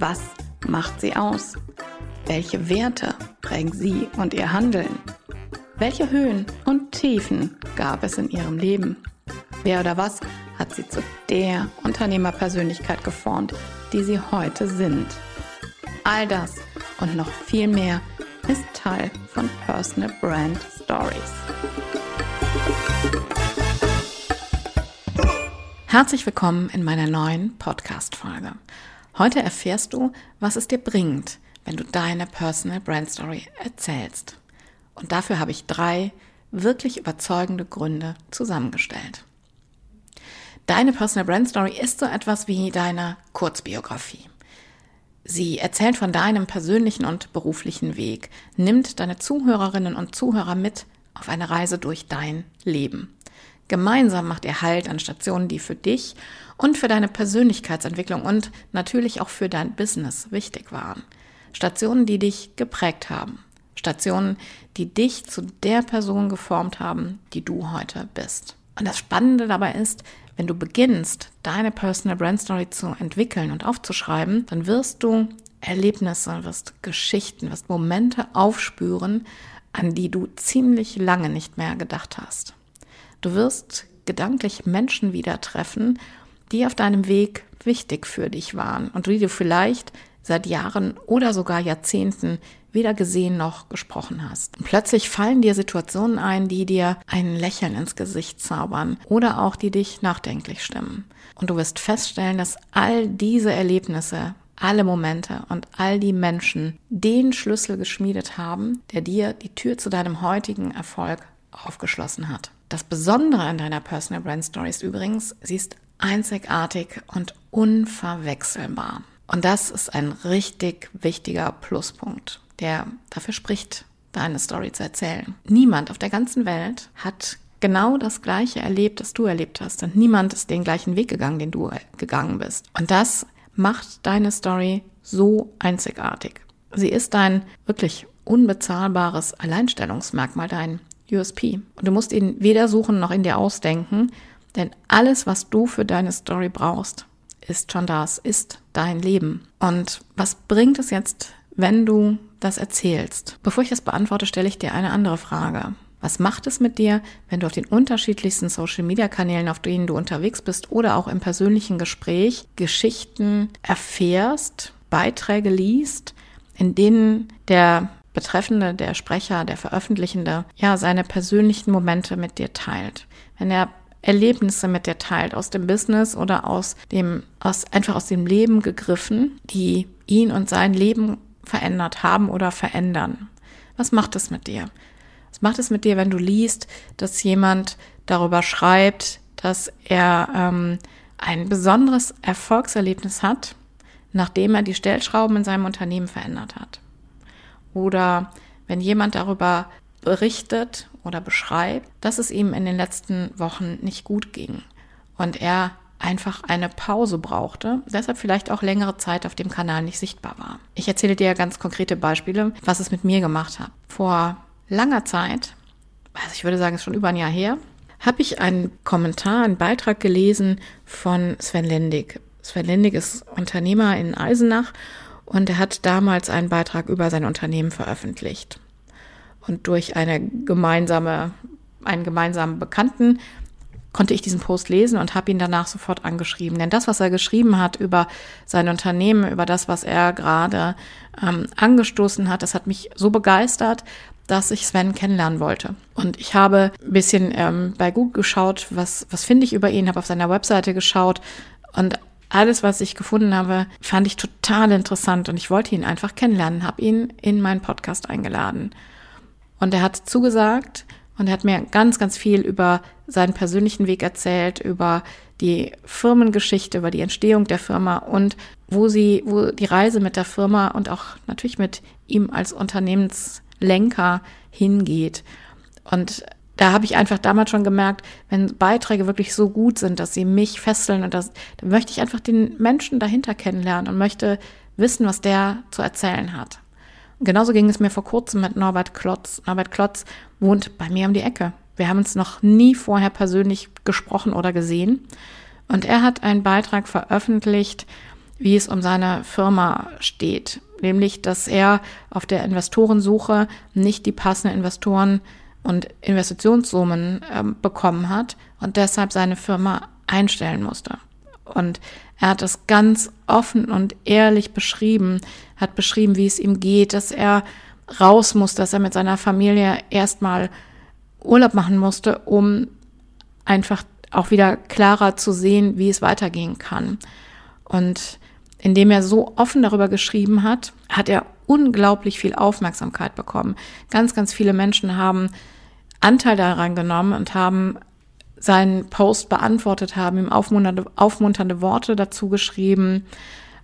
Was macht sie aus? Welche Werte prägen sie und ihr Handeln? Welche Höhen und Tiefen gab es in ihrem Leben? Wer oder was hat sie zu der Unternehmerpersönlichkeit geformt, die sie heute sind? All das und noch viel mehr ist Teil von Personal Brand Stories. Herzlich willkommen in meiner neuen Podcast-Folge. Heute erfährst du, was es dir bringt, wenn du deine Personal Brand Story erzählst. Und dafür habe ich drei wirklich überzeugende Gründe zusammengestellt. Deine Personal Brand Story ist so etwas wie deine Kurzbiografie. Sie erzählt von deinem persönlichen und beruflichen Weg, nimmt deine Zuhörerinnen und Zuhörer mit auf eine Reise durch dein Leben. Gemeinsam macht ihr Halt an Stationen, die für dich und für deine Persönlichkeitsentwicklung und natürlich auch für dein Business wichtig waren. Stationen, die dich geprägt haben. Stationen, die dich zu der Person geformt haben, die du heute bist. Und das Spannende dabei ist, wenn du beginnst, deine Personal Brand Story zu entwickeln und aufzuschreiben, dann wirst du Erlebnisse, wirst Geschichten, wirst Momente aufspüren, an die du ziemlich lange nicht mehr gedacht hast. Du wirst gedanklich Menschen wieder treffen, die auf deinem Weg wichtig für dich waren und die du vielleicht seit Jahren oder sogar Jahrzehnten weder gesehen noch gesprochen hast. Plötzlich fallen dir Situationen ein, die dir ein Lächeln ins Gesicht zaubern oder auch die dich nachdenklich stimmen. Und du wirst feststellen, dass all diese Erlebnisse, alle Momente und all die Menschen den Schlüssel geschmiedet haben, der dir die Tür zu deinem heutigen Erfolg aufgeschlossen hat. Das Besondere an deiner Personal Brand Story ist übrigens, sie ist einzigartig und unverwechselbar. Und das ist ein richtig wichtiger Pluspunkt, der dafür spricht, deine Story zu erzählen. Niemand auf der ganzen Welt hat genau das Gleiche erlebt, das du erlebt hast. Und niemand ist den gleichen Weg gegangen, den du gegangen bist. Und das macht deine Story so einzigartig. Sie ist dein wirklich unbezahlbares Alleinstellungsmerkmal, dein USP. Und du musst ihn weder suchen noch in dir ausdenken, denn alles, was du für deine Story brauchst, ist schon das, ist dein Leben. Und was bringt es jetzt, wenn du das erzählst? Bevor ich das beantworte, stelle ich dir eine andere Frage. Was macht es mit dir, wenn du auf den unterschiedlichsten Social-Media-Kanälen, auf denen du unterwegs bist oder auch im persönlichen Gespräch Geschichten erfährst, Beiträge liest, in denen der Betreffende, der Sprecher, der Veröffentlichende, ja, seine persönlichen Momente mit dir teilt. Wenn er Erlebnisse mit dir teilt aus dem Business oder aus dem, aus, einfach aus dem Leben gegriffen, die ihn und sein Leben verändert haben oder verändern. Was macht es mit dir? Was macht es mit dir, wenn du liest, dass jemand darüber schreibt, dass er ähm, ein besonderes Erfolgserlebnis hat, nachdem er die Stellschrauben in seinem Unternehmen verändert hat? Oder wenn jemand darüber berichtet oder beschreibt, dass es ihm in den letzten Wochen nicht gut ging und er einfach eine Pause brauchte, deshalb vielleicht auch längere Zeit auf dem Kanal nicht sichtbar war. Ich erzähle dir ganz konkrete Beispiele, was es mit mir gemacht hat. Vor langer Zeit, also ich würde sagen, es ist schon über ein Jahr her, habe ich einen Kommentar, einen Beitrag gelesen von Sven Lendig. Sven Lendig ist Unternehmer in Eisenach und er hat damals einen Beitrag über sein Unternehmen veröffentlicht. Und durch eine gemeinsame, einen gemeinsamen Bekannten konnte ich diesen Post lesen und habe ihn danach sofort angeschrieben. Denn das, was er geschrieben hat über sein Unternehmen, über das, was er gerade ähm, angestoßen hat, das hat mich so begeistert, dass ich Sven kennenlernen wollte. Und ich habe ein bisschen ähm, bei Google geschaut, was, was finde ich über ihn, habe auf seiner Webseite geschaut und alles, was ich gefunden habe, fand ich total interessant und ich wollte ihn einfach kennenlernen, habe ihn in meinen Podcast eingeladen. Und er hat zugesagt Und er hat mir ganz, ganz viel über seinen persönlichen Weg erzählt, über die Firmengeschichte, über die Entstehung der Firma und wo sie, wo die Reise mit der Firma und auch natürlich mit ihm als Unternehmenslenker hingeht. Und da habe ich einfach damals schon gemerkt, wenn Beiträge wirklich so gut sind, dass sie mich fesseln und das, dann möchte ich einfach den Menschen dahinter kennenlernen und möchte wissen, was der zu erzählen hat. Und genauso ging es mir vor kurzem mit Norbert Klotz. Norbert Klotz wohnt bei mir um die Ecke. Wir haben uns noch nie vorher persönlich gesprochen oder gesehen. Und er hat einen Beitrag veröffentlicht, wie es um seine Firma steht. Nämlich, dass er auf der Investorensuche nicht die passenden Investoren und Investitionssummen äh, bekommen hat und deshalb seine Firma einstellen musste. Und er hat es ganz offen und ehrlich beschrieben, hat beschrieben, wie es ihm geht, dass er raus muss, dass er mit seiner Familie erstmal Urlaub machen musste, um einfach auch wieder klarer zu sehen, wie es weitergehen kann. Und indem er so offen darüber geschrieben hat, hat er unglaublich viel Aufmerksamkeit bekommen. Ganz, ganz viele Menschen haben Anteil daran genommen und haben seinen Post beantwortet, haben ihm aufmunternde, aufmunternde Worte dazu geschrieben,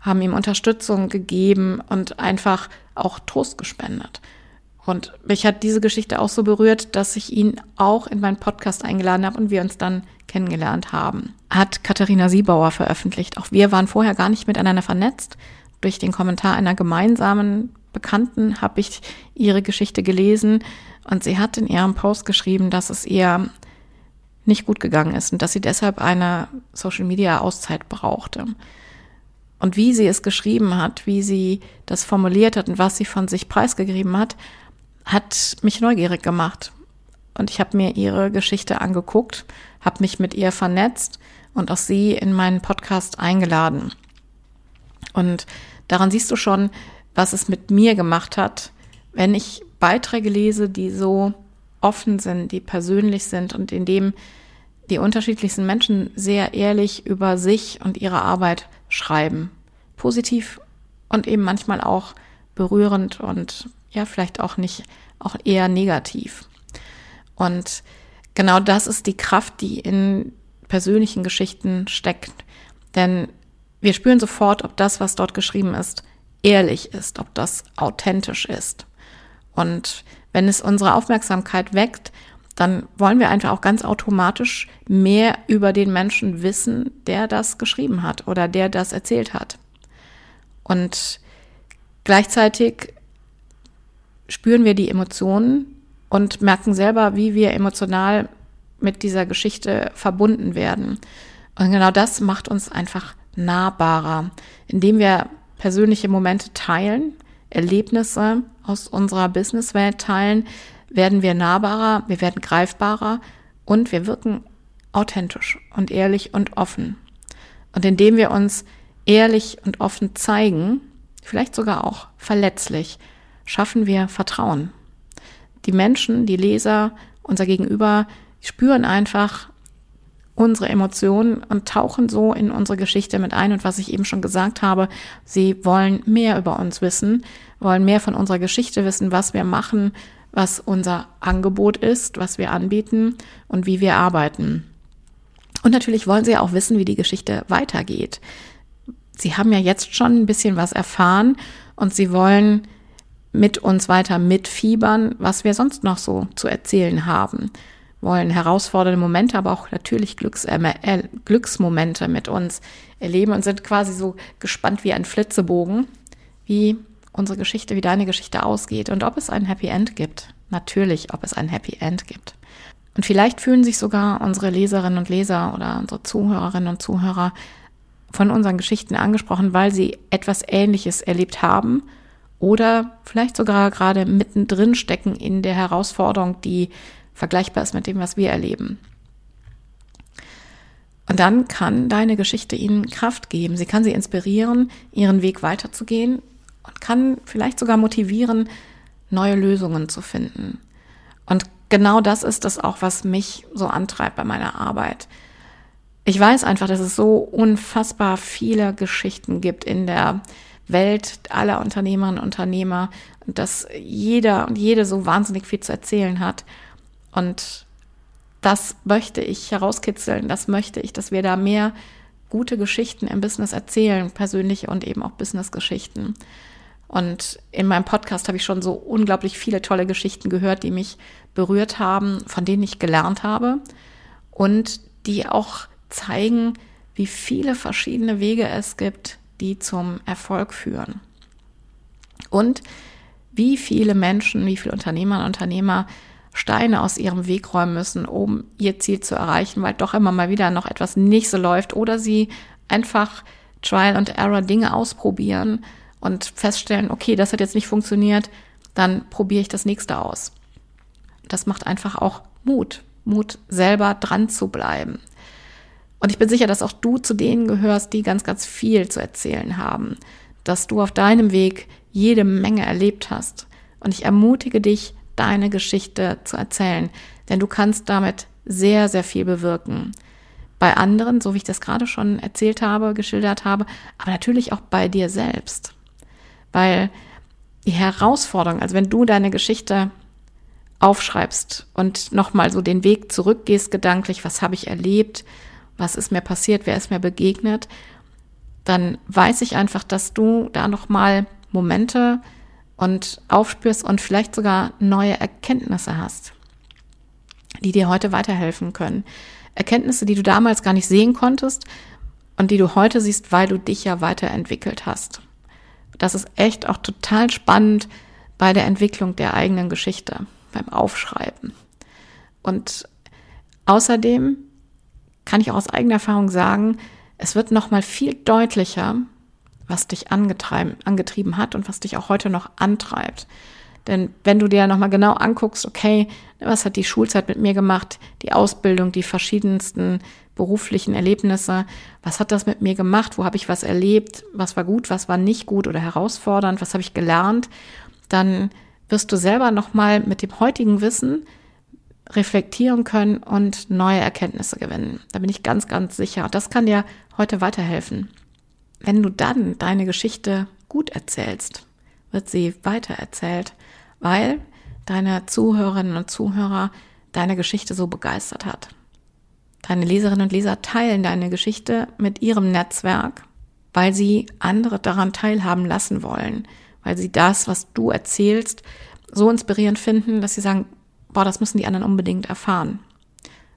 haben ihm Unterstützung gegeben und einfach auch Trost gespendet. Und mich hat diese Geschichte auch so berührt, dass ich ihn auch in meinen Podcast eingeladen habe und wir uns dann kennengelernt haben. Hat Katharina Siebauer veröffentlicht. Auch wir waren vorher gar nicht miteinander vernetzt. Durch den Kommentar einer gemeinsamen Bekannten habe ich ihre Geschichte gelesen und sie hat in ihrem Post geschrieben, dass es ihr nicht gut gegangen ist und dass sie deshalb eine Social Media Auszeit brauchte. Und wie sie es geschrieben hat, wie sie das formuliert hat und was sie von sich preisgegeben hat, hat mich neugierig gemacht. Und ich habe mir ihre Geschichte angeguckt, habe mich mit ihr vernetzt und auch sie in meinen Podcast eingeladen. Und daran siehst du schon, was es mit mir gemacht hat, wenn ich Beiträge lese, die so offen sind, die persönlich sind und in dem die unterschiedlichsten Menschen sehr ehrlich über sich und ihre Arbeit schreiben. Positiv und eben manchmal auch berührend und ja, vielleicht auch nicht, auch eher negativ. Und genau das ist die Kraft, die in persönlichen Geschichten steckt. Denn wir spüren sofort, ob das, was dort geschrieben ist, ehrlich ist, ob das authentisch ist. Und wenn es unsere Aufmerksamkeit weckt, dann wollen wir einfach auch ganz automatisch mehr über den Menschen wissen, der das geschrieben hat oder der das erzählt hat. Und gleichzeitig spüren wir die Emotionen und merken selber, wie wir emotional mit dieser Geschichte verbunden werden. Und genau das macht uns einfach nahbarer, indem wir persönliche Momente teilen, Erlebnisse aus unserer Businesswelt teilen, werden wir nahbarer, wir werden greifbarer und wir wirken authentisch und ehrlich und offen. Und indem wir uns ehrlich und offen zeigen, vielleicht sogar auch verletzlich, schaffen wir Vertrauen. Die Menschen, die Leser, unser Gegenüber spüren einfach unsere Emotionen und tauchen so in unsere Geschichte mit ein. Und was ich eben schon gesagt habe, sie wollen mehr über uns wissen, wollen mehr von unserer Geschichte wissen, was wir machen, was unser Angebot ist, was wir anbieten und wie wir arbeiten. Und natürlich wollen sie auch wissen, wie die Geschichte weitergeht. Sie haben ja jetzt schon ein bisschen was erfahren und sie wollen mit uns weiter mitfiebern, was wir sonst noch so zu erzählen haben. Wollen herausfordernde Momente, aber auch natürlich Glücks, äh, Glücksmomente mit uns erleben und sind quasi so gespannt wie ein Flitzebogen, wie unsere Geschichte, wie deine Geschichte ausgeht und ob es ein Happy End gibt. Natürlich, ob es ein Happy End gibt. Und vielleicht fühlen sich sogar unsere Leserinnen und Leser oder unsere Zuhörerinnen und Zuhörer von unseren Geschichten angesprochen, weil sie etwas Ähnliches erlebt haben oder vielleicht sogar gerade mittendrin stecken in der Herausforderung, die vergleichbar ist mit dem, was wir erleben. Und dann kann deine Geschichte ihnen Kraft geben. Sie kann sie inspirieren, ihren Weg weiterzugehen und kann vielleicht sogar motivieren, neue Lösungen zu finden. Und genau das ist das auch, was mich so antreibt bei meiner Arbeit. Ich weiß einfach, dass es so unfassbar viele Geschichten gibt in der Welt aller Unternehmerinnen und Unternehmer und dass jeder und jede so wahnsinnig viel zu erzählen hat. Und das möchte ich herauskitzeln, das möchte ich, dass wir da mehr gute Geschichten im Business erzählen, persönliche und eben auch Business-Geschichten. Und in meinem Podcast habe ich schon so unglaublich viele tolle Geschichten gehört, die mich berührt haben, von denen ich gelernt habe und die auch zeigen, wie viele verschiedene Wege es gibt, die zum Erfolg führen. Und wie viele Menschen, wie viele Unternehmer und Unternehmer Steine aus ihrem Weg räumen müssen, um ihr Ziel zu erreichen, weil doch immer mal wieder noch etwas nicht so läuft oder sie einfach Trial and Error Dinge ausprobieren und feststellen, okay, das hat jetzt nicht funktioniert, dann probiere ich das nächste aus. Das macht einfach auch Mut, Mut selber dran zu bleiben. Und ich bin sicher, dass auch du zu denen gehörst, die ganz, ganz viel zu erzählen haben, dass du auf deinem Weg jede Menge erlebt hast. Und ich ermutige dich, deine Geschichte zu erzählen, denn du kannst damit sehr, sehr viel bewirken. Bei anderen, so wie ich das gerade schon erzählt habe, geschildert habe, aber natürlich auch bei dir selbst. Weil die Herausforderung, also wenn du deine Geschichte aufschreibst und nochmal so den Weg zurückgehst gedanklich, was habe ich erlebt, was ist mir passiert, wer ist mir begegnet, dann weiß ich einfach, dass du da nochmal Momente und aufspürst und vielleicht sogar neue Erkenntnisse hast, die dir heute weiterhelfen können. Erkenntnisse, die du damals gar nicht sehen konntest und die du heute siehst, weil du dich ja weiterentwickelt hast. Das ist echt auch total spannend bei der Entwicklung der eigenen Geschichte, beim Aufschreiben. Und außerdem kann ich auch aus eigener Erfahrung sagen, es wird noch mal viel deutlicher, was dich angetrieben hat und was dich auch heute noch antreibt. Denn wenn du dir nochmal genau anguckst, okay, was hat die Schulzeit mit mir gemacht, die Ausbildung, die verschiedensten beruflichen Erlebnisse, was hat das mit mir gemacht, wo habe ich was erlebt, was war gut, was war nicht gut oder herausfordernd, was habe ich gelernt, dann wirst du selber nochmal mit dem heutigen Wissen reflektieren können und neue Erkenntnisse gewinnen. Da bin ich ganz, ganz sicher. Das kann dir heute weiterhelfen. Wenn du dann deine Geschichte gut erzählst, wird sie weitererzählt, weil deine Zuhörerinnen und Zuhörer deine Geschichte so begeistert hat. Deine Leserinnen und Leser teilen deine Geschichte mit ihrem Netzwerk, weil sie andere daran teilhaben lassen wollen, weil sie das, was du erzählst, so inspirierend finden, dass sie sagen, boah, das müssen die anderen unbedingt erfahren.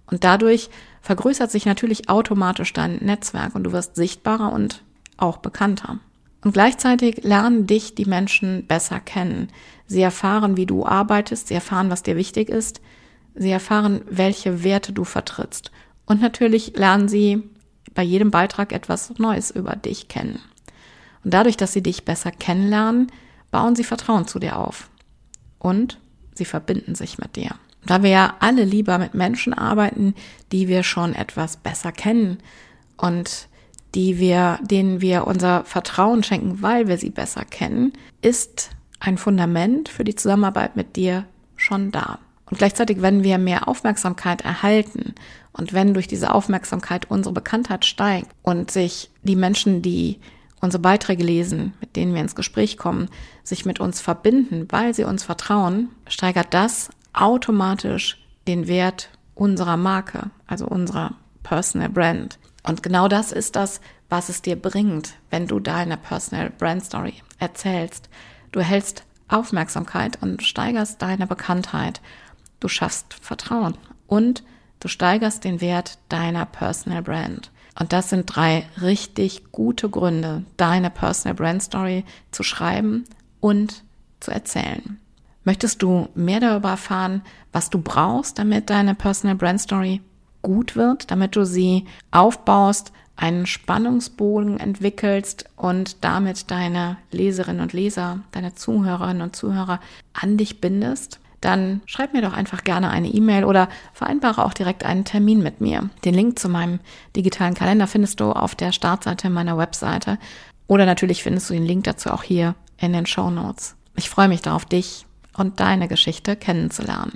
Und dadurch vergrößert sich natürlich automatisch dein Netzwerk und du wirst sichtbarer und auch bekannter. Und gleichzeitig lernen dich die Menschen besser kennen. Sie erfahren, wie du arbeitest, sie erfahren, was dir wichtig ist, sie erfahren, welche Werte du vertrittst. Und natürlich lernen sie bei jedem Beitrag etwas Neues über dich kennen. Und dadurch, dass sie dich besser kennenlernen, bauen sie Vertrauen zu dir auf. Und sie verbinden sich mit dir. Da wir ja alle lieber mit Menschen arbeiten, die wir schon etwas besser kennen und die wir, denen wir unser Vertrauen schenken, weil wir sie besser kennen, ist ein Fundament für die Zusammenarbeit mit dir schon da. Und gleichzeitig, wenn wir mehr Aufmerksamkeit erhalten und wenn durch diese Aufmerksamkeit unsere Bekanntheit steigt und sich die Menschen, die unsere Beiträge lesen, mit denen wir ins Gespräch kommen, sich mit uns verbinden, weil sie uns vertrauen, steigert das automatisch den Wert unserer Marke, also unserer Personal Brand. Und genau das ist das, was es dir bringt, wenn du deine Personal Brand Story erzählst. Du erhältst Aufmerksamkeit und steigerst deine Bekanntheit. Du schaffst Vertrauen und du steigerst den Wert deiner Personal Brand. Und das sind drei richtig gute Gründe, deine Personal Brand Story zu schreiben und zu erzählen. Möchtest du mehr darüber erfahren, was du brauchst, damit deine Personal Brand Story gut wird, damit du sie aufbaust, einen Spannungsbogen entwickelst und damit deine Leserinnen und Leser, deine Zuhörerinnen und Zuhörer an dich bindest, dann schreib mir doch einfach gerne eine E-Mail oder vereinbare auch direkt einen Termin mit mir. Den Link zu meinem digitalen Kalender findest du auf der Startseite meiner Webseite oder natürlich findest du den Link dazu auch hier in den Show Notes. Ich freue mich darauf, dich und deine Geschichte kennenzulernen.